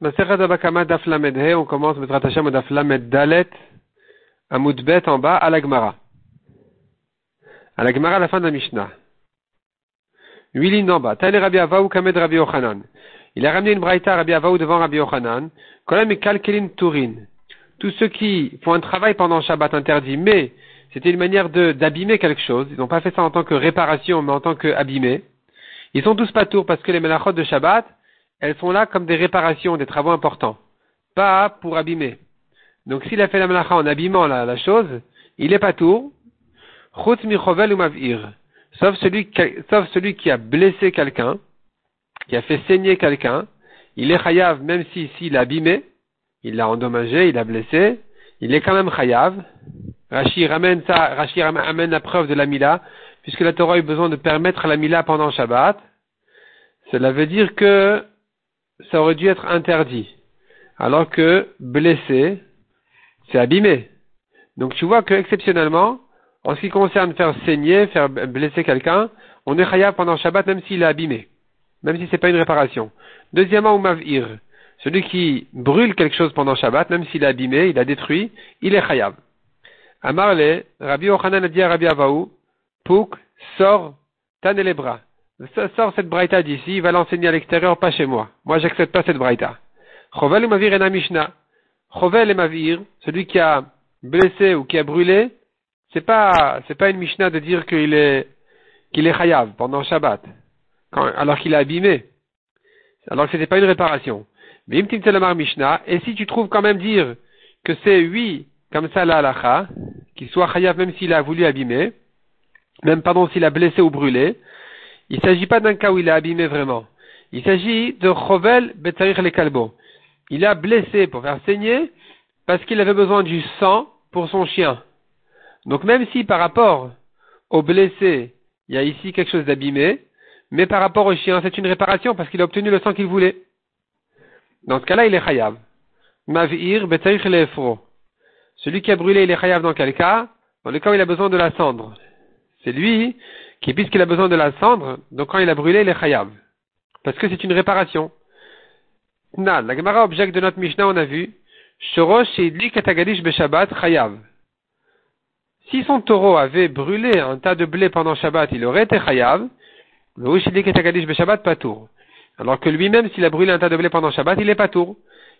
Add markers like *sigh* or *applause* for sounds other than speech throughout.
on commence Bezrat Hashem au Daf Lamed Dalet, Amoudbet en bas, à la Gemara. À la Gemara, à la fin de la Mishnah. Huit lignes en bas. Tane Rabbi Avaou Kamed Rabbi Yochanan. Il a ramené une braïta Rabbi Avaou devant Rabbi Yochanan. Kolem et Kalkelin Turin. Tous ceux qui font un travail pendant Shabbat interdit, mais c'était une manière d'abîmer quelque chose. Ils n'ont pas fait ça en tant que réparation, mais en tant qu'abîmer. Ils sont tous pas parce que les melachot de Shabbat, elles sont là comme des réparations, des travaux importants, pas pour abîmer. Donc s'il a fait la malacha en abîmant la, chose, il est pas tour. Chutz michovel ou mavir. Sauf celui, sauf celui qui a blessé quelqu'un, qui a fait saigner quelqu'un, il est chayav même si s'il a abîmé, il l'a endommagé, il l'a blessé, il est quand même chayav. Rashi ramène ça, Rashi ramène la preuve de la mila, puisque la Torah a eu besoin de permettre la mila pendant Shabbat. Cela veut dire que ça aurait dû être interdit. Alors que blessé, c'est abîmé. Donc tu vois que exceptionnellement, en ce qui concerne faire saigner, faire blesser quelqu'un, on est chayav pendant Shabbat même s'il est abîmé. Même si c'est pas une réparation. Deuxièmement, ou. Celui qui brûle quelque chose pendant Shabbat, même s'il est abîmé, il a détruit, il est chayav. Amarle, Rabbi Ochanan a dit à Rabbi Avaou, Pouk, sors, tanne les bras sort cette braïta d'ici, il va l'enseigner à l'extérieur, pas chez moi. Moi, j'accepte pas cette braïta. Chovel ou mavir ena mishna. Chovel et mavir, celui qui a blessé ou qui a brûlé, c'est pas, c'est pas une mishna de dire qu'il est, qu'il est chayav pendant Shabbat. alors qu'il est abîmé. Alors que c'était pas une réparation. Mais mishna, et si tu trouves quand même dire que c'est oui, comme ça la halacha, qu'il soit chayav même s'il a voulu abîmer, même pardon s'il a blessé ou brûlé, il ne s'agit pas d'un cas où il a abîmé vraiment. Il s'agit de Chovel Betarich le Kalbo. Il a blessé pour faire saigner parce qu'il avait besoin du sang pour son chien. Donc même si par rapport au blessé, il y a ici quelque chose d'abîmé, mais par rapport au chien, c'est une réparation parce qu'il a obtenu le sang qu'il voulait. Dans ce cas-là, il est chayav. Mavir betarich lefro. Celui qui a brûlé, il est chayav dans quel cas? Dans le cas où il a besoin de la cendre. C'est lui qui, puisqu'il a besoin de la cendre, donc quand il a brûlé, il est chayav. Parce que c'est une réparation. La Gemara objecte de notre Mishnah, on a vu, Shorosh Idli Katagadish Beshabbat chayav. Si son taureau avait brûlé un tas de blé pendant Shabbat, il aurait été chayav. Patour. Alors que lui-même, s'il a brûlé un tas de blé pendant Shabbat, il est patour.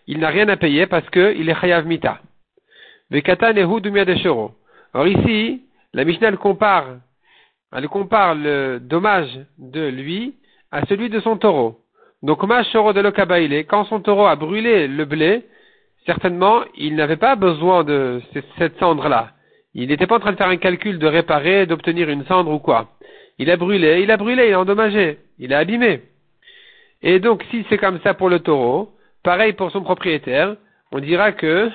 Il n'a rien à payer parce qu'il est chayav mita. Or ici, la Mishnah compare elle compare le dommage de lui à celui de son taureau. Donc, Mashoro de l'Okabaïle, quand son taureau a brûlé le blé, certainement, il n'avait pas besoin de cette cendre-là. Il n'était pas en train de faire un calcul de réparer, d'obtenir une cendre ou quoi. Il a brûlé, il a brûlé, il a endommagé, il a abîmé. Et donc, si c'est comme ça pour le taureau, pareil pour son propriétaire, on dira que,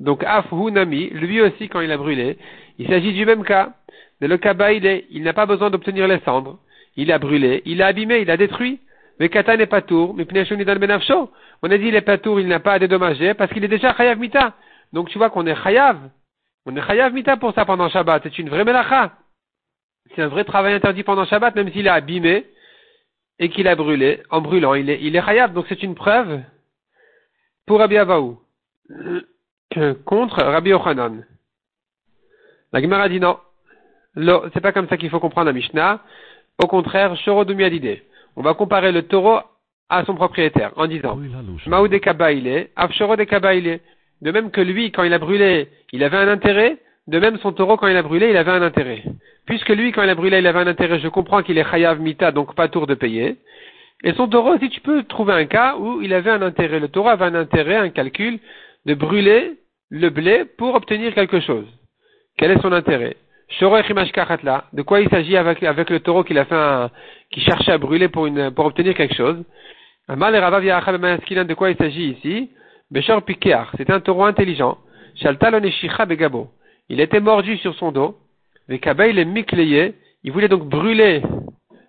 donc, Nami, lui aussi, quand il a brûlé, il s'agit du même cas. Le kaba, il, n'a pas besoin d'obtenir les cendres. Il a brûlé, il a abîmé, il a détruit. Mais kata n'est pas tour, mais benafsho. On a dit il est pas tour, il n'a pas à dédommager parce qu'il est déjà chayav mita. Donc tu vois qu'on est chayav. On est chayav mita pour ça pendant Shabbat. C'est une vraie melacha. C'est un vrai travail interdit pendant Shabbat, même s'il a abîmé et qu'il a brûlé. En brûlant, il est, chayav. Donc c'est une preuve pour Rabbi Avaou. *coughs* Contre Rabbi Yochanan. La Gemara dit non c'est pas comme ça qu'il faut comprendre la Mishnah. Au contraire, Shoro On va comparer le taureau à son propriétaire en disant Kabaïle, Afshoro de. De même que lui, quand il a brûlé, il avait un intérêt, de même son taureau, quand il a brûlé, il avait un intérêt. Puisque lui, quand il a brûlé, il avait un intérêt, je comprends qu'il est Chayav Mita, donc pas tour de payer. Et son taureau, si tu peux trouver un cas où il avait un intérêt, le taureau avait un intérêt, un calcul, de brûler le blé pour obtenir quelque chose. Quel est son intérêt? De quoi il s'agit avec, le taureau qu'il a fait qui cherchait à brûler pour obtenir quelque chose. De quoi il s'agit ici? Beshor C'était un taureau intelligent. Il était mordu sur son dos. il est mikléé. Il voulait donc brûler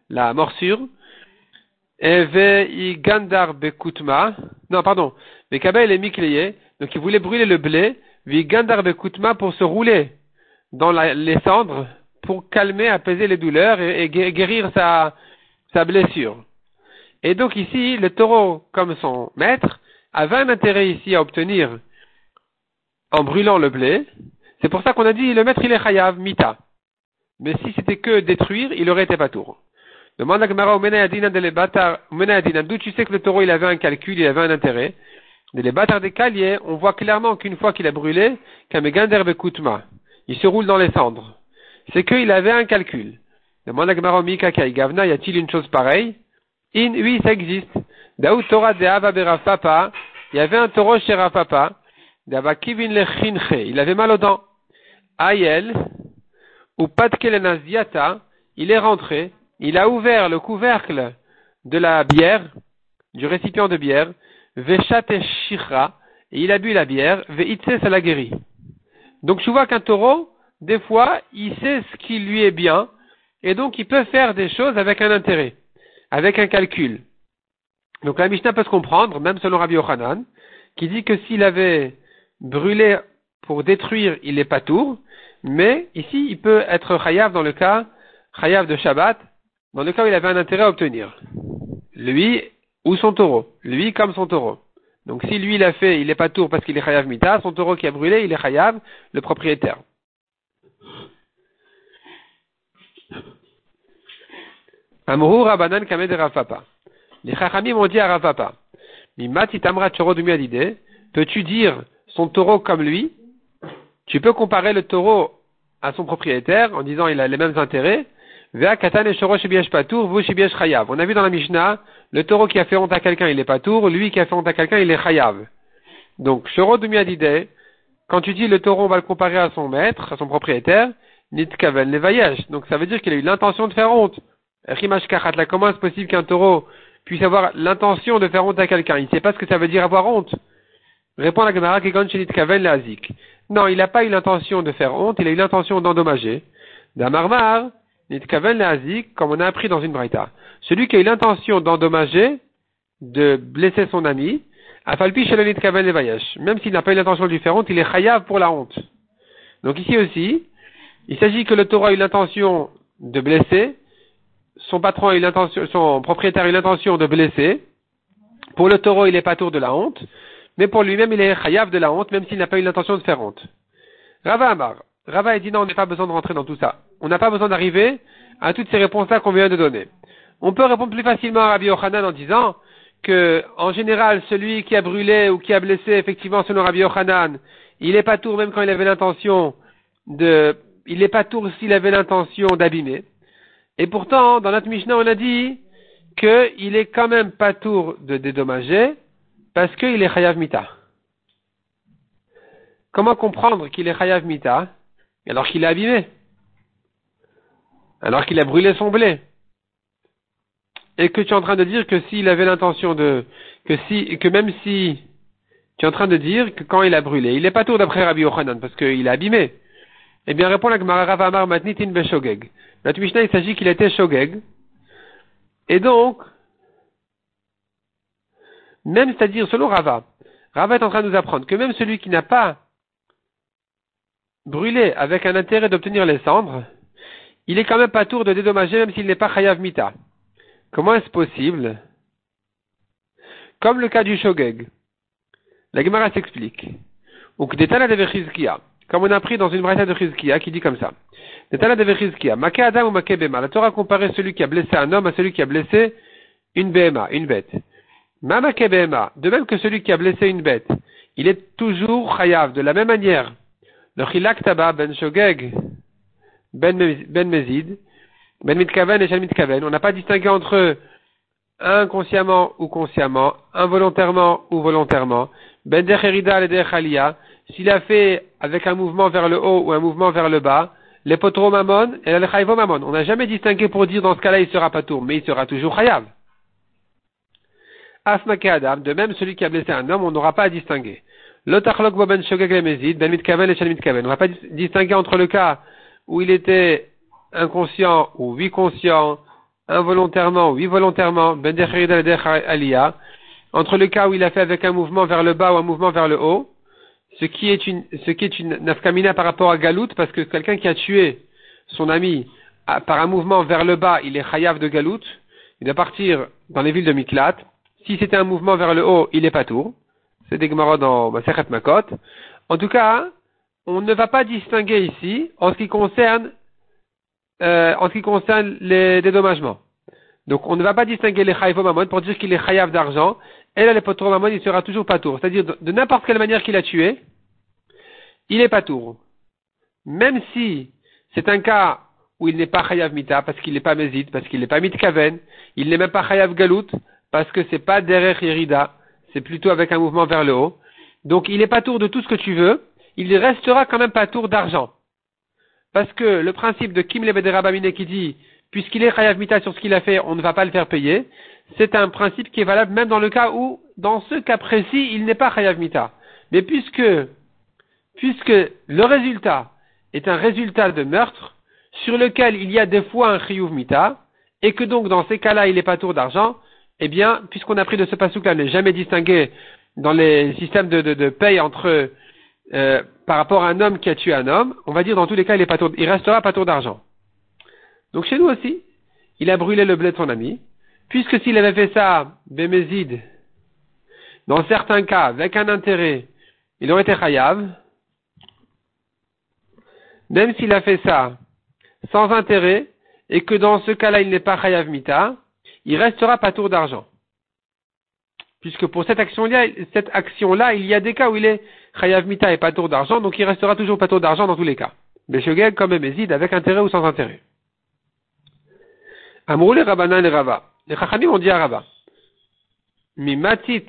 la morsure. Et gandar bekutma. Non, pardon. Donc il voulait brûler le blé. Gandar bekutma pour se rouler dans les cendres pour calmer, apaiser les douleurs et, guérir sa, blessure. Et donc ici, le taureau, comme son maître, avait un intérêt ici à obtenir en brûlant le blé, c'est pour ça qu'on a dit le maître il est chayav, mita. Mais si c'était que détruire, il aurait été pas tour. Demande à Gemara d'où tu sais que le taureau il avait un calcul, il avait un intérêt? De les bâtards des caliers, on voit clairement qu'une fois qu'il a brûlé, il se roule dans les cendres. C'est qu'il avait un calcul. Demande à Gavna, y a-t-il une chose pareille? In, oui, ça existe. Daoud Torah de Papa, il y avait un taureau chez Rafapa, il avait mal aux dents. Ayel, ou Patkelenaziata, il est rentré, il a ouvert le couvercle de la bière, du récipient de bière, Veshat Shira, et il a bu la bière, Veitse, ça l'a guéri. Donc tu vois qu'un taureau, des fois, il sait ce qui lui est bien, et donc il peut faire des choses avec un intérêt, avec un calcul. Donc la Mishnah peut se comprendre, même selon Rabbi Yochanan, qui dit que s'il avait brûlé pour détruire, il n'est pas tour, mais ici, il peut être chayav dans le cas, chayav de Shabbat, dans le cas où il avait un intérêt à obtenir. Lui ou son taureau. Lui comme son taureau. Donc si lui l'a fait, il n'est pas tour parce qu'il est chayav mita, son taureau qui a brûlé, il est chayav, le propriétaire. Amrou Rabanan Kamed Rafapa. Les Chachamim ont dit à Rafapa, Mimati Tamra Choro peux-tu dire son taureau comme lui? Tu peux comparer le taureau à son propriétaire en disant il a les mêmes intérêts. On a vu dans la Mishnah, le taureau qui a fait honte à quelqu'un, il est pas tour, lui qui a fait honte à quelqu'un, il est chayav. Donc, Shoro Dumiadide, quand tu dis le taureau, on va le comparer à son maître, à son propriétaire, Nitkavel Levayesh. Donc, ça veut dire qu'il a eu l'intention de faire honte. comment est-ce possible qu'un taureau puisse avoir l'intention de faire honte à quelqu'un? Il ne sait pas ce que ça veut dire avoir honte. Répond la Gemara Nitkavel Leazik. Non, il n'a pas eu l'intention de faire honte, il a eu l'intention d'endommager. Damarmar, Nitkavel Leazik, comme on a appris dans une braïta. Celui qui a eu l'intention d'endommager, de blesser son ami, Afalpi Nitkavel Levayesh. Même s'il n'a pas eu l'intention de lui faire honte, il est chayav pour la honte. Donc ici aussi, il s'agit que le taureau a eu l'intention de blesser, son patron a eu l'intention, son propriétaire a eu l'intention de blesser. Pour le taureau, il n'est pas tour de la honte mais pour lui-même, il est chayav de la honte, même s'il n'a pas eu l'intention de faire honte. Rava Amar. Rava a dit non, on n'a pas besoin de rentrer dans tout ça. On n'a pas besoin d'arriver à toutes ces réponses-là qu'on vient de donner. On peut répondre plus facilement à Rabbi Yochanan en disant que, en général, celui qui a brûlé ou qui a blessé, effectivement, selon Rabbi Yochanan, il n'est pas tour même quand il avait l'intention de, il n'est pas tour s'il avait l'intention d'abîmer. Et pourtant, dans notre Mishnah, on a dit qu'il est quand même pas tour de dédommager, parce qu'il est Chayav Mita. Comment comprendre qu'il est Chayav Mita alors qu'il est abîmé? Alors qu'il a brûlé son blé Et que tu es en train de dire que s'il avait l'intention de... que si que même si tu es en train de dire que quand il a brûlé, il n'est pas tout d'après Rabbi Yochanan parce qu'il est abîmé. Eh bien, répond la Gemara Ravamar Matnitin Beshogeg. La Mishnah, il s'agit qu'il était Shogeg. Et donc, même, c'est-à-dire, selon Rava, Rava est en train de nous apprendre que même celui qui n'a pas brûlé avec un intérêt d'obtenir les cendres, il est quand même pas tour de dédommager même s'il n'est pas chayav mita. Comment est-ce possible? Comme le cas du shogeg. La Gemara s'explique. Comme on a appris dans une braïta de Chizkia qui dit comme ça. Adam ou Bema. La Torah comparait celui qui a blessé un homme à celui qui a blessé une Bema, une bête. De même que celui qui a blessé une bête, il est toujours chayav. De la même manière, le chilak taba ben shogeg ben, ben mezid, ben mitkaven et shel mitkaven, on n'a pas distingué entre inconsciemment ou consciemment, involontairement ou volontairement, ben derherida et derchalia, s'il a fait avec un mouvement vers le haut ou un mouvement vers le bas, les et le mamon. On n'a jamais distingué pour dire dans ce cas-là il sera pas tour, mais il sera toujours chayav. Asmake Adam, de même celui qui a blessé un homme, on n'aura pas à distinguer. Ben ben on ne va pas distinguer entre le cas où il était inconscient ou oui conscient, involontairement ou oui volontairement, ben entre le cas où il a fait avec un mouvement vers le bas ou un mouvement vers le haut, ce qui est une, ce qui est une nafkamina par rapport à Galout, parce que quelqu'un qui a tué son ami par un mouvement vers le bas, il est chayav de Galout, il doit partir dans les villes de Miklat, si c'était un mouvement vers le haut, il est pas tour. C'est des dans Masechet Makot. En tout cas, on ne va pas distinguer ici en ce qui concerne, euh, en ce qui concerne les dédommagements. Donc, on ne va pas distinguer les chayiv mamon pour dire qu'il est chayav d'argent. Et là, le potro mamon, il sera toujours pas tour. C'est-à-dire, de, n'importe quelle manière qu'il a tué, il est pas tour. Même si c'est un cas où il n'est pas chayav mita, parce qu'il n'est pas mésite, parce qu'il n'est pas mitkaven, il n'est même pas chayav galout, parce que c'est pas derrière irida, c'est plutôt avec un mouvement vers le haut. Donc, il n'est pas tour de tout ce que tu veux, il restera quand même pas tour d'argent. Parce que le principe de Kim Lebederabamine qui dit, puisqu'il est chayav mita sur ce qu'il a fait, on ne va pas le faire payer, c'est un principe qui est valable même dans le cas où, dans ce cas précis, il n'est pas chayav mita. Mais puisque, puisque le résultat est un résultat de meurtre, sur lequel il y a des fois un chiyuv mita, et que donc dans ces cas-là il n'est pas tour d'argent, eh bien, puisqu'on a pris de ce pasouk-là, n'est jamais distingué dans les systèmes de, de, paye entre euh, par rapport à un homme qui a tué un homme, on va dire dans tous les cas il est restera pas tour d'argent. Donc chez nous aussi, il a brûlé le blé de son ami, puisque s'il avait fait ça, Bémézide, dans certains cas, avec un intérêt, il aurait été chayav, même s'il a fait ça sans intérêt, et que dans ce cas-là il n'est pas chayav mita, il restera pas tour d'argent. Puisque pour cette action-là, cette action-là, il y a des cas où il est chayav mita et pas tour d'argent, donc il restera toujours pas tour d'argent dans tous les cas. Beshogeg comme Bémézide, avec intérêt ou sans intérêt. Amrou les Rabbanan les Rava. Les Chachamim ont dit à Rava. Mi matit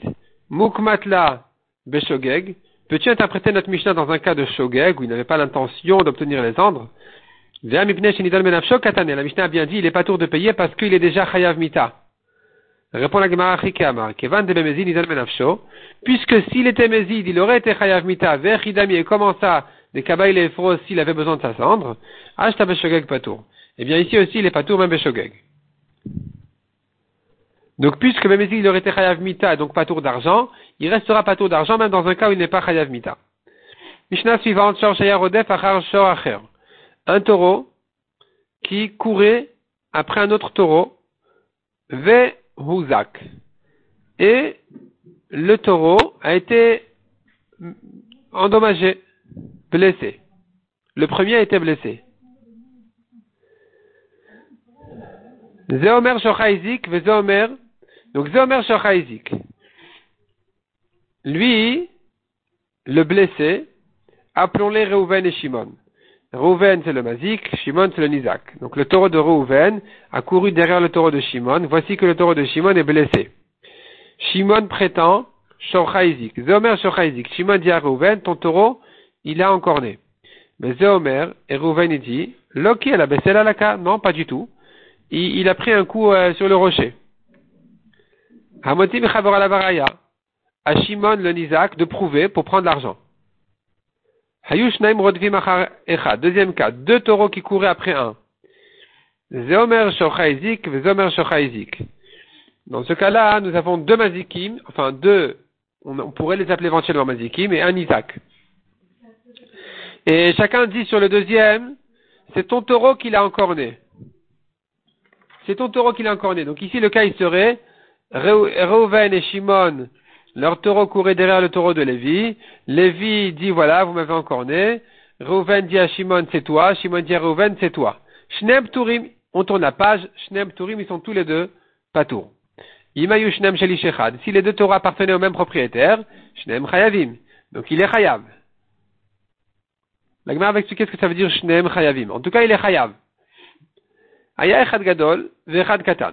mukmatla beshogeg. Peux-tu interpréter notre Mishnah dans un cas de shogeg où il n'avait pas l'intention d'obtenir les cendres? La Mishnah a bien dit, il n'est pas tour de payer parce qu'il est déjà chayav mita. Répond la Gemara Chikama. Kevan de Bemezid. Puisque s'il était mezid, il aurait été chayav mita, vers et comment ça, des kabaï et s'il avait besoin de sa cendre, ashta beshogeg patour. Eh bien, ici aussi, il n'est pas tour même beshogeg. Donc, puisque même il aurait été chayav mita, donc pas tour d'argent, il restera pas tour d'argent, même dans un cas où il n'est pas chayav mita. Mishnah suivante, Un taureau qui courait après un autre taureau, ve Et le taureau a été endommagé, blessé. Le premier a été blessé. Zéomer Shochaizik, Zéomer donc Zomer Shachaizik. Lui, le blessé, appelons-les Reuven et Shimon. Reuven c'est le Mazik, Shimon c'est le Nizak. Donc le taureau de Reuven a couru derrière le taureau de Shimon. Voici que le taureau de Shimon est blessé. Shimon prétend Shochaizik. Zomer Shochaizik. Shimon dit à Reuven, ton taureau, il a encore né. Mais Zomer et Reuven dit, Loki elle a baissé la laka. Non, pas du tout. Il, a pris un coup euh, sur le rocher. Hamotim À Shimon le Nizak de prouver pour prendre l'argent. Deuxième cas, deux taureaux qui couraient après un. Zeomer Shochaizik, Shochaizik. Dans ce cas-là, nous avons deux mazikim, enfin deux, on, pourrait les appeler éventuellement mazikim, et un Isaac. Et chacun dit sur le deuxième, c'est ton taureau qui l'a encore né. C'est ton taureau qui l'a encore né. Donc ici, le cas, il serait, Reuven et Shimon, leur taureau courait derrière le taureau de Lévi. Lévi dit voilà, vous m'avez encore né. Reuven dit à Shimon c'est toi. Shimon dit à Reuven c'est toi. Shnem Turim, on tourne la page. Shnem Turim, ils sont tous les deux patour. Imayu Shnem Sheli Si les deux taureaux appartenaient au même propriétaire, Shnem Chayavim. Donc il est Chayav. La Gemara va expliquer ce que ça veut dire Shnem Chayavim. En tout cas, il est Chayav. Aya Echad Gadol, Vechad Katan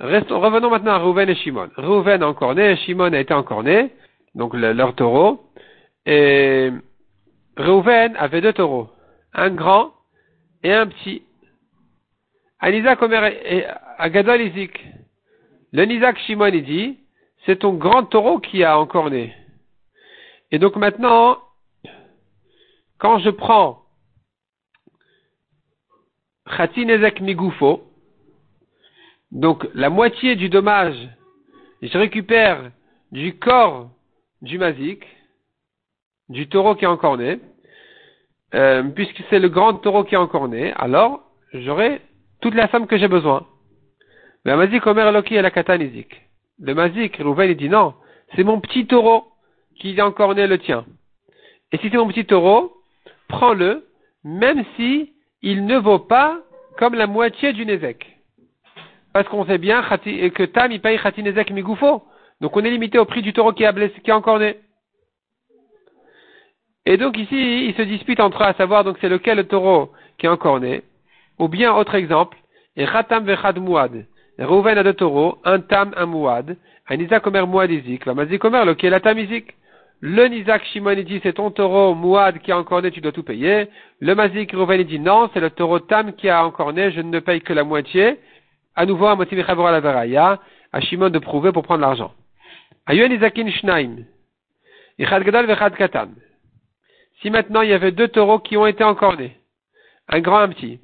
revenons maintenant à Rouven et Shimon. Rouven a encore né, Shimon a été encore né, donc leur taureau. Et Rouven avait deux taureaux, un grand et un petit. Isaac Omer et Agadol. Le Nizak Shimon il dit, c'est ton grand taureau qui a encore né. Et donc maintenant, quand je prends Khatinezek Migufo, donc la moitié du dommage, je récupère du corps du mazik, du taureau qui est encore né, euh, puisque c'est le grand taureau qui est encore né, alors j'aurai toute la somme que j'ai besoin. Le mazik omer loki à la katanizik. Le mazik, Rouven, il dit non, c'est mon petit taureau qui est encore né le tien. Et si c'est mon petit taureau, prends-le, même si il ne vaut pas comme la moitié du Nézek. Parce qu'on sait bien que Tam, il paye Khati Nezek Migoufo. Donc on est limité au prix du taureau qui, a blessé, qui est encore né. Et donc ici, il se dispute entre eux à savoir donc c'est lequel le taureau qui est encore né. Ou bien, autre exemple, et Khatam Vechad Mouad. Rouven a deux taureaux, un Tam, un Mouad. Un Isaac Omer Mouad Izik. Mazik Omer, lequel est Tam Izik? Le Nizak Shimon dit c'est ton taureau Mouad qui a encore né, tu dois tout payer. Le Mazik Rouven dit non, c'est le taureau Tam qui a encore né, je ne paye que la moitié. À nouveau, à motivé à la à Shimon de prouver pour prendre l'argent. Ayuen Izakin Shnaim. Ichad Gadol Vechad Katan. Si maintenant il y avait deux taureaux qui ont été encore nés, un grand et un petit.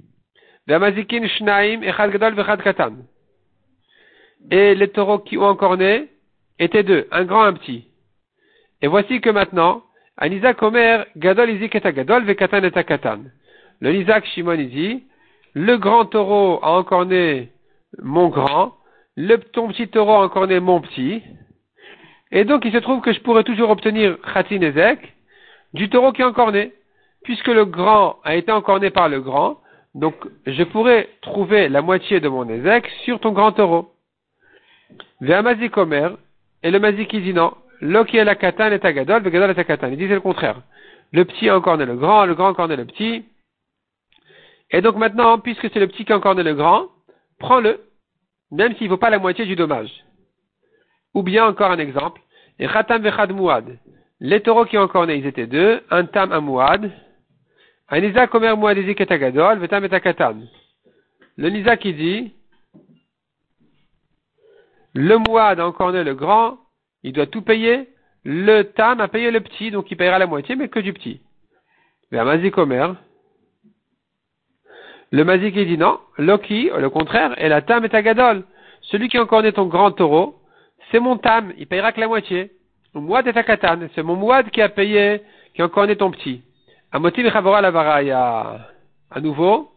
Shnaim Gadol Vechad Katan. Et les taureaux qui ont encore né étaient deux, un grand et un petit. Et voici que maintenant, un Omer, Gadol Izik et Gadol, Vekatan et Katan. Le Isaac Shimon dit, le grand taureau a encore né mon grand, le ton petit taureau a encore né mon petit. Et donc il se trouve que je pourrais toujours obtenir Khatin Ezek du taureau qui est encore né. Puisque le grand a été encore né par le grand, donc je pourrais trouver la moitié de mon Ezek sur ton grand taureau. Omer, et le mazik il dit non, Loki la katan est agadol, vegadol est katan. Il dit c'est le contraire. Le petit a encore né le grand, le grand a encore né le petit. Et donc maintenant, puisque c'est le petit qui a encore né le grand, prends-le, même s'il ne vaut pas la moitié du dommage. Ou bien encore un exemple, et khatam vechad muad. Les taureaux qui ont encore né, ils étaient deux, un tam, un muad. Un Isaac Omer agadol, vetam et. Le Nisa qui dit, le Mouad a encore né le grand, il doit tout payer. Le Tam a payé le petit, donc il payera la moitié, mais que du petit. Mazik le Mazik dit non, Loki, le contraire, et la Tam est à Gadol. Celui qui encore né ton grand taureau, c'est mon Tam, il payera que la moitié. Mouad est à Katan, c'est mon Mouad qui a payé, qui encore né ton petit. À motif la. À nouveau,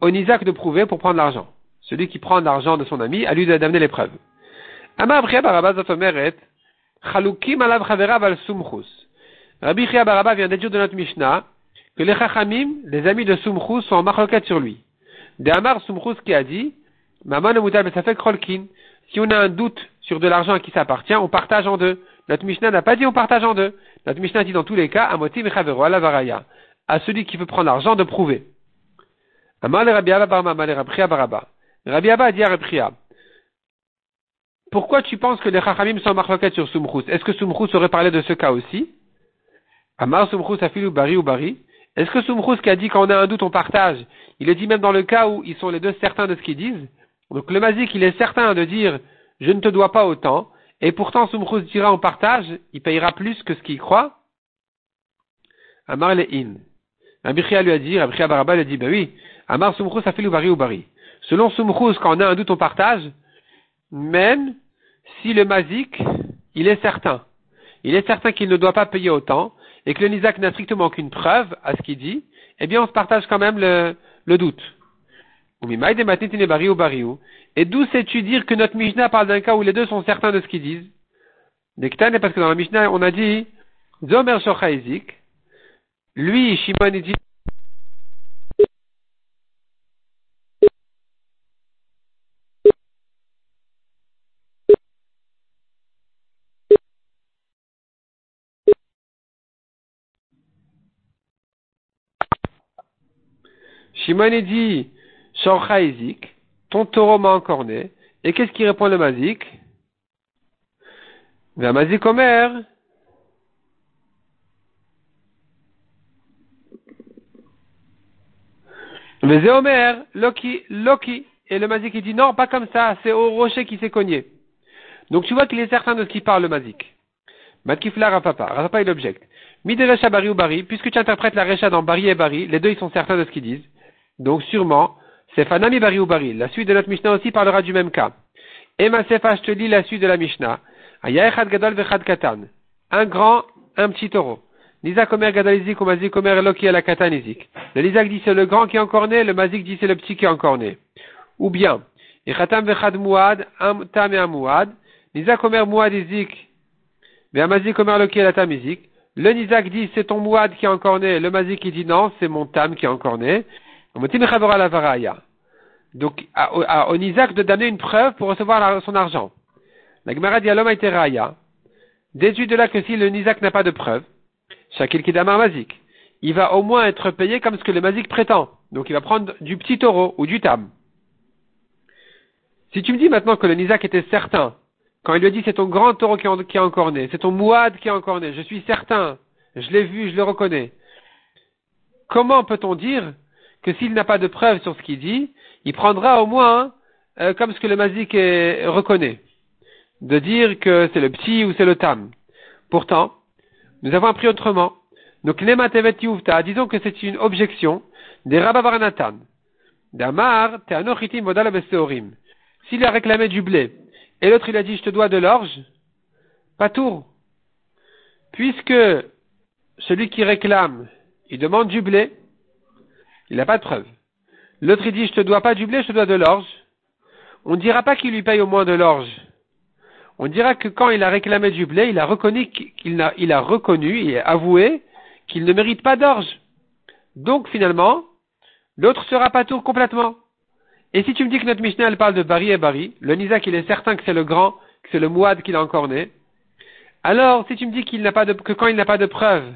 on Isaac de prouver pour prendre l'argent celui qui prend l'argent de son ami, à lui d'amener al sumchus. Rabbi Chia Baraba vient d'étudier de notre Mishnah que les Chachamim, les amis de Sumchus, sont en marloquette sur lui. De Amar qui a dit, Maman Mutal fait Krolkin, si on a un doute sur de l'argent à qui ça appartient, on partage en deux. Notre Mishnah n'a pas dit on partage en deux. Notre Mishnah dit dans tous les cas, Amotim Chavero Alavaraya, à celui qui veut prendre l'argent de prouver. Amar le Rabbi Baraba. Rabbi Abba a dit à pourquoi tu penses que les Chachamim sont marloquettes sur Sumchus Est-ce que Sumchus aurait parlé de ce cas aussi? Amar Sumchus afilu bari ou bari Est-ce que Sumchus qui a dit quand on a un doute on partage, il le dit même dans le cas où ils sont les deux certains de ce qu'ils disent Donc le Mazik il est certain de dire je ne te dois pas autant, et pourtant Sumchus dira on partage, il payera plus que ce qu'il croit Amar le in. Rabbi lui a dit, Rabbi Baraba lui a dit, ben oui, Amar Sumchus afilu bari ou bari. Selon Sumchus, quand on a un doute, on partage, même si le mazik, il est certain. Il est certain qu'il ne doit pas payer autant, et que le Nizak n'a strictement aucune preuve à ce qu'il dit, eh bien on se partage quand même le, le doute. Et d'où sais-tu dire que notre Mishnah parle d'un cas où les deux sont certains de ce qu'ils disent? Parce que dans la Mishnah, on a dit, Zomer lui, Shimon, il dit, Shimon dit, Shorcha ton taureau m'a encore né. Et qu'est-ce qui répond le Mazik? Le Mazik Omer. Mais Omer, Loki, Loki. Et le Mazik il dit non, pas comme ça, c'est au rocher qui s'est cogné. Donc tu vois qu'il est certain de ce qu'il parle le Mazik. Matkifla Rafapa. Rafapa il objecte. Miderecha Bari ou Bari, puisque tu interprètes la Recha dans Bari et Bari, les deux ils sont certains de ce qu'ils disent. Donc sûrement, c'est Fanami Bari ou Bari. La suite de notre Mishnah aussi parlera du même cas. Emma Sefa, je te lis la suite de la Mishnah. Gadol Vechad Katan. Un grand, un petit taureau. Nizak Omer Gadalizik ou Mazik Omer Eloki la Katanizik. Le Nizak dit c'est le grand qui est encore né, le Mazik dit c'est le petit qui est encore né. Ou bien, Ichatam Vechad Muad, un tam et un Muad. Nizak Omer Muad Izik. Mais Mazik Omer Loki la Tamizik. Le Nizak dit c'est ton Mouad qui est encore né. Le Mazik qui dit non, c'est mon Tam qui est encore né. Donc, au Nizak de donner une preuve pour recevoir son argent. La Gemara dit à l'homme Raya. Déduit de là que si le Nizak n'a pas de preuve, Shakil Kidamar Mazik, il va au moins être payé comme ce que le Mazik prétend. Donc il va prendre du petit taureau ou du tam. Si tu me dis maintenant que le Nizak était certain, quand il lui a dit c'est ton grand taureau qui, est encore né, c'est ton mouad qui est encore né, je suis certain, je l'ai vu, je le reconnais. Comment peut-on dire que s'il n'a pas de preuve sur ce qu'il dit, il prendra au moins euh, comme ce que le Mazik reconnaît, de dire que c'est le petit ou c'est le tam. Pourtant, nous avons appris autrement. Donc, disons que c'est une objection des Rabavarnatan. Damar, S'il a réclamé du blé, et l'autre il a dit je te dois de l'orge, pas tour. Puisque celui qui réclame, il demande du blé, il n'a pas de preuve. L'autre il dit je te dois pas du blé, je te dois de l'orge. On ne dira pas qu'il lui paye au moins de l'orge. On dira que quand il a réclamé du blé, il a reconnu qu'il a, il a et avoué qu'il ne mérite pas d'orge. Donc finalement, l'autre sera pas tour complètement. Et si tu me dis que notre Mishnah parle de Bari et Bari, le Nizak il est certain que c'est le grand, que c'est le Mouad qu'il a encore né. Alors, si tu me dis qu'il n'a pas de, que quand il n'a pas de preuve,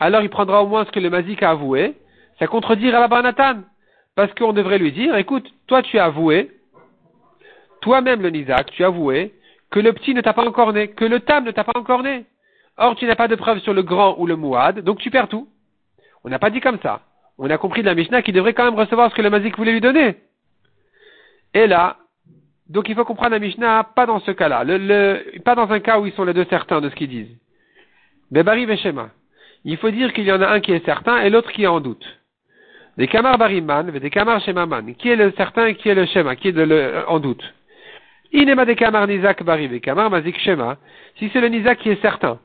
alors il prendra au moins ce que le Mazik a avoué, ça contredit Rabbi Nathan. Parce qu'on devrait lui dire, écoute, toi tu as avoué, toi-même le Nizak, tu as avoué que le petit ne t'a pas encore né, que le Tam ne t'a pas encore né. Or, tu n'as pas de preuve sur le grand ou le Mouad, donc tu perds tout. On n'a pas dit comme ça. On a compris de la Mishnah qu'il devrait quand même recevoir ce que le Mazik voulait lui donner. Et là, donc il faut comprendre la Mishnah pas dans ce cas-là, le, pas dans un cas où ils sont les deux certains de ce qu'ils disent. Bebari Veshema. Il faut dire qu'il y en a un qui est certain et l'autre qui est en doute. Des Kamar Bariman, des Kamar Shemaman. Qui est le certain qui est le Shema, qui est le, en doute? Inema des Kamar Nizak Bari, des Kamar Mazik Shema. Si c'est le Nizak qui est certain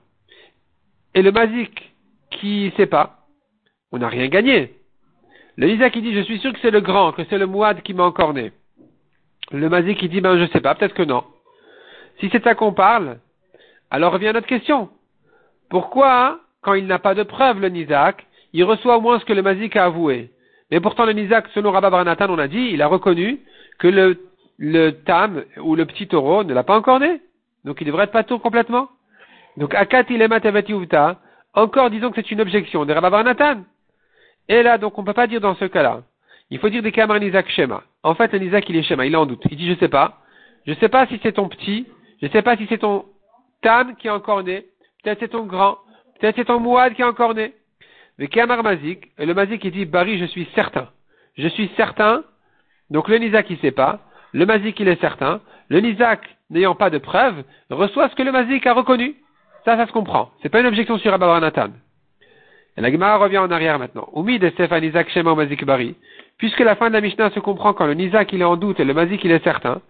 et le Mazik qui sait pas, on n'a rien gagné. Le Nizak qui dit je suis sûr que c'est le grand, que c'est le Mouad qui m'a encore né. Le Mazik qui dit ben je sais pas, peut-être que non. Si c'est ça qu'on parle, alors revient notre question. Pourquoi, quand il n'a pas de preuve, le Nizak, il reçoit au moins ce que le Mazik a avoué? Mais pourtant, le Nizak, selon Rabba Baranatan, on a dit, il a reconnu que le, le Tam ou le petit taureau ne l'a pas encore né. Donc il devrait être pas tout complètement. Donc Akat ilema encore disons que c'est une objection de Rabba Nathan. Et là, donc on ne peut pas dire dans ce cas-là. Il faut dire des Kamar Nizak Shema. En fait, le Nizak il est Shema, il est en doute. Il dit je sais pas. Je sais pas si c'est ton petit, je sais pas si c'est ton Tam qui est encore né, peut-être c'est ton grand, peut-être c'est ton Mouad qui est encore né. Le Kamar Mazik, et le Mazik il dit Bari, je suis certain. Je suis certain. Donc le Nizak il sait pas. Le Mazik il est certain. Le Nizak, n'ayant pas de preuve, reçoit ce que le Mazik a reconnu. Ça, ça se comprend. C'est pas une objection sur Abba Nathan. Et la Gemara revient en arrière maintenant. Oumi de Stéphane Isaac Shema Mazik Bari. Puisque la fin de la Mishnah se comprend quand le Nizak il est en doute et le Mazik il est certain.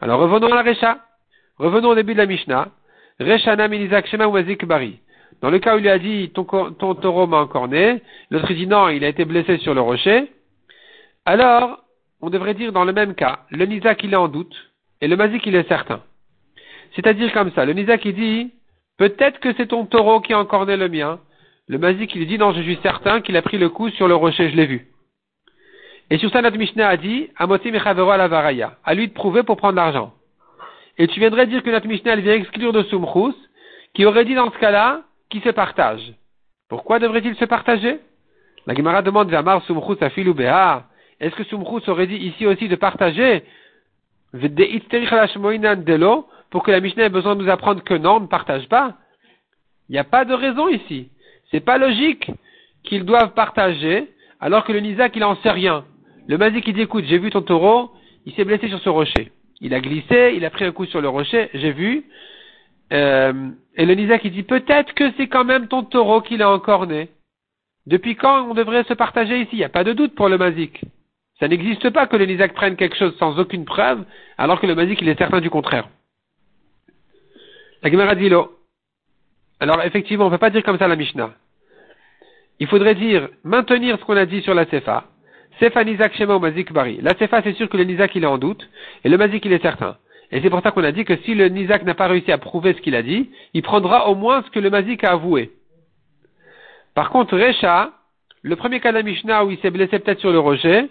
Alors revenons à la Recha. Revenons au début de la Mishnah. Recha Nam Isaac Shema Mazik Bari. Dans le cas où il a dit ton, taureau m'a encore né, l'autre dit non, il a été blessé sur le rocher. Alors, on devrait dire dans le même cas, le Nizak il est en doute et le Mazik il est certain. C'est-à-dire comme ça, le Nizak il dit Peut-être que c'est ton taureau qui a encore né le mien. Le Mazik, il dit, non, je suis certain qu'il a pris le coup sur le rocher, je l'ai vu. Et sur ça, notre Mishnah a dit, Amoti la varaya. À lui de prouver pour prendre l'argent. Et tu viendrais dire que notre Mishnah, vient exclure de Sumchus, qui aurait dit dans ce cas-là, qui se partage. Pourquoi devrait-il se partager? La Gemara demande, Vamar Sumchus afilu Est-ce que Sumchus aurait dit ici aussi de partager? pour que la Mishnah ait besoin de nous apprendre que non, on ne partage pas. Il n'y a pas de raison ici. C'est pas logique qu'ils doivent partager alors que le Nizak il en sait rien. Le Mazik il dit écoute, j'ai vu ton taureau, il s'est blessé sur ce rocher. Il a glissé, il a pris un coup sur le rocher, j'ai vu. Euh, et le Nizak il dit peut-être que c'est quand même ton taureau qu'il a encore né. Depuis quand on devrait se partager ici? Il n'y a pas de doute pour le Mazik. Ça n'existe pas que le prenne quelque chose sans aucune preuve, alors que le Mazik il est certain du contraire. La Gemara dit Alors effectivement, on ne peut pas dire comme ça la Mishnah. Il faudrait dire, maintenir ce qu'on a dit sur la Sefa. Sefa Nizak Shema ou Mazik Bari. La Sefa, c'est sûr que le Nizak il est en doute, et le Mazik il est certain. Et c'est pour ça qu'on a dit que si le Nizak n'a pas réussi à prouver ce qu'il a dit, il prendra au moins ce que le Mazik a avoué. Par contre, Recha, le premier cas de Mishnah où il s'est blessé peut-être sur le rocher,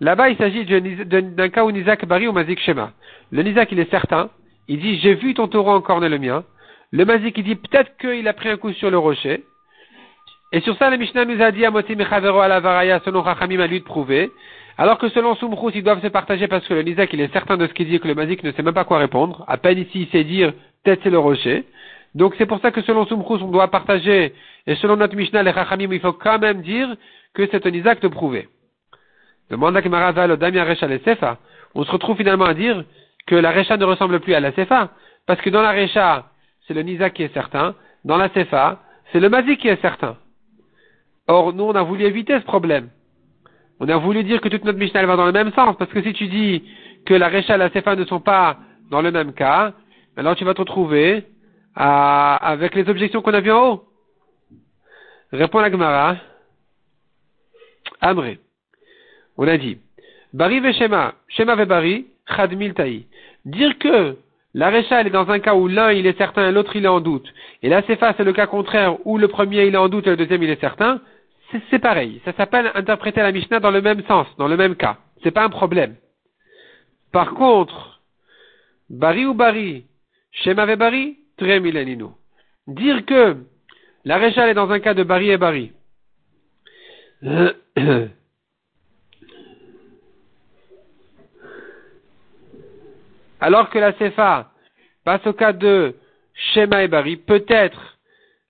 là-bas il s'agit d'un cas où Nizak Bari ou Mazik Shema. Le Nizak il est certain, il dit j'ai vu ton taureau encorner le mien. Le Mazik il dit peut-être qu'il a pris un coup sur le rocher. Et sur ça, la Mishnah nous a dit à Moti Mechavero à la Varaya, selon Rachamim a lui de prouver. Alors que selon Sumrous, ils doivent se partager parce que le Nizak, il est certain de ce qu'il dit que le Mazik ne sait même pas quoi répondre. À peine ici, il sait dire, peut-être c'est le rocher. Donc c'est pour ça que selon Sumrous, on doit partager. Et selon notre Mishnah, les Rachamim, il faut quand même dire que c'est un Nizak de prouver. Demande à le Damia Recha le Sefa. On se retrouve finalement à dire que la Recha ne ressemble plus à la Sefa. Parce que dans la Recha, c'est le Nizak qui est certain. Dans la Sefa, c'est le Mazik qui est certain. Or, nous, on a voulu éviter ce problème. On a voulu dire que toute notre Mishnah va dans le même sens, parce que si tu dis que la Recha et la Sefa ne sont pas dans le même cas, alors tu vas te retrouver avec les objections qu'on a vues en haut. Répond la Gemara. Amré. On a dit, Bari ve Shema, Shema ve Bari, Chadmil Taï. Dire que la elle est dans un cas où l'un il est certain et l'autre il est en doute, et la Sefa c'est le cas contraire où le premier il est en doute et le deuxième il est certain, c'est pareil. Ça s'appelle interpréter la Mishnah dans le même sens, dans le même cas. C'est pas un problème. Par contre, Bari ou Bari, Shema ve Bari. Dire que la Réchal est dans un cas de Bari et Bari. *coughs* Alors que la Sefa passe au cas de Shema et Bari, peut-être,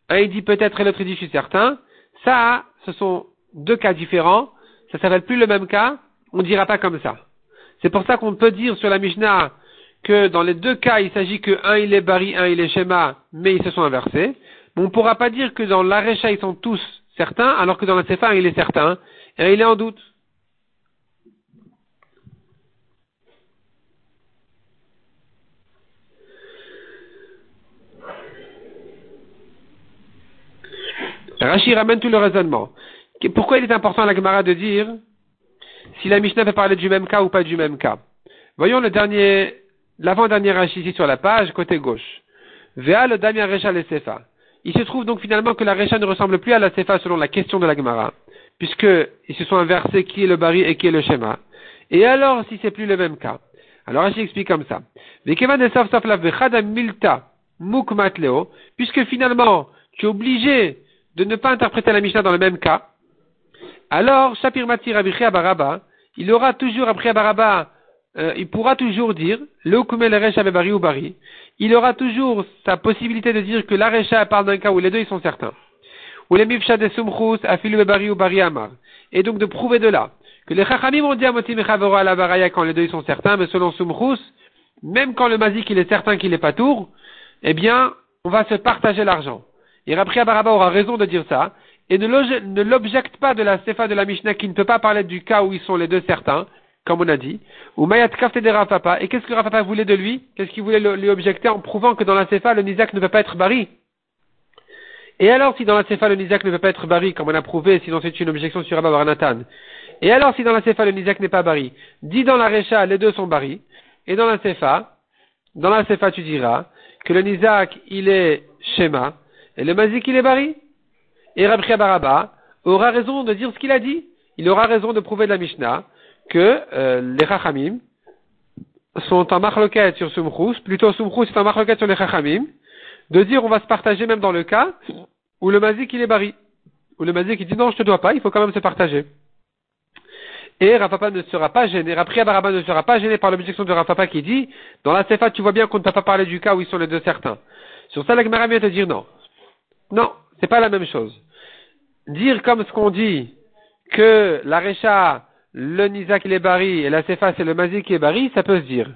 un il dit peut-être et l'autre il dit je suis certain, ça, ce sont deux cas différents, ça s'appelle plus le même cas, on ne dira pas comme ça. C'est pour ça qu'on peut dire sur la Mishnah que dans les deux cas, il s'agit que un il est bari, un il est schéma, mais ils se sont inversés. Mais on ne pourra pas dire que dans l'arécha ils sont tous certains, alors que dans la sefa il est certain, et il est en doute. Rashi ramène tout le raisonnement. Pourquoi il est important à la Gemara de dire si la Mishnah peut parler du même cas ou pas du même cas? Voyons le dernier, l'avant-dernier Rashi ici sur la page, côté gauche. Vea le Damia Recha le Sefa. Il se trouve donc finalement que la Recha ne ressemble plus à la Sefa selon la question de la Gemara, puisqu'ils se sont inversés qui est le Bari et qui est le Shema. Et alors, si c'est plus le même cas? Alors Rashi explique comme ça. Puisque finalement, tu es obligé de ne pas interpréter la Mishnah dans le même cas, alors Shapir Matir Baraba, il aura toujours après Baraba, euh, il pourra toujours dire le Bari ou Bari. Il aura toujours sa possibilité de dire que la Recha parle d'un cas où les deux ils sont certains. Ou les Mifsha de Sumchus, Afilu Bari ou Bari Amar. Et donc de prouver de là que les Chachamim ont dit à Motim à la Baraya quand les deux ils sont certains, mais selon Sumchus, même quand le Mazik il est certain qu'il n'est pas tour, eh bien, on va se partager l'argent. Et Rabbi Baraba aura raison de dire ça, et ne l'objecte pas de la Sefa de la Mishnah qui ne peut pas parler du cas où ils sont les deux certains, comme on a dit, ou Mayat Kafte de Rafapa. Et qu'est-ce que Rafapa voulait de lui? Qu'est-ce qu'il voulait lui objecter en prouvant que dans la Sefa, le Nizak ne peut pas être Bari? Et alors, si dans la Sefa, le Nizak ne peut pas être Bari, comme on a prouvé, sinon c'est une objection sur Rabba Baranatan. Et alors, si dans la Sefa, le Nizak n'est pas Bari, dit dans la Recha, les deux sont Bari, et dans la Sefa, dans la Sefa, tu diras que le Nizak, il est Shema, et le mazik, il est bari. Et Rabbi Baraba aura raison de dire ce qu'il a dit. Il aura raison de prouver de la Mishnah que euh, les Chachamim sont en marloquette sur Sumchus, plutôt Sumchus est en marloquette sur les Chachamim, de dire on va se partager même dans le cas où le mazik il est bari. Où le mazik il dit non, je te dois pas, il faut quand même se partager. Et Rafapa ne sera pas gêné, Rapri Baraba ne sera pas gêné par l'objection de Rafapa qui dit, dans la Sefa, tu vois bien qu'on ne t'a pas parlé du cas où ils sont les deux certains. Sur ça, la Gemara vient te dire non. Non, c'est pas la même chose. Dire comme ce qu'on dit que la Recha, le Nizak il est bari et la Sefa c'est le Mazik qui est bari, ça peut se dire.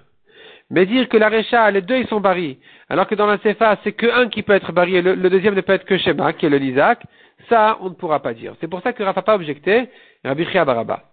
Mais dire que la Recha, les deux ils sont bari, alors que dans la Sefa c'est que un qui peut être bari et le, deuxième ne peut être que Shema, qui est le Nizak, ça on ne pourra pas dire. C'est pour ça que Rafa pas objecté, Rabbi Baraba.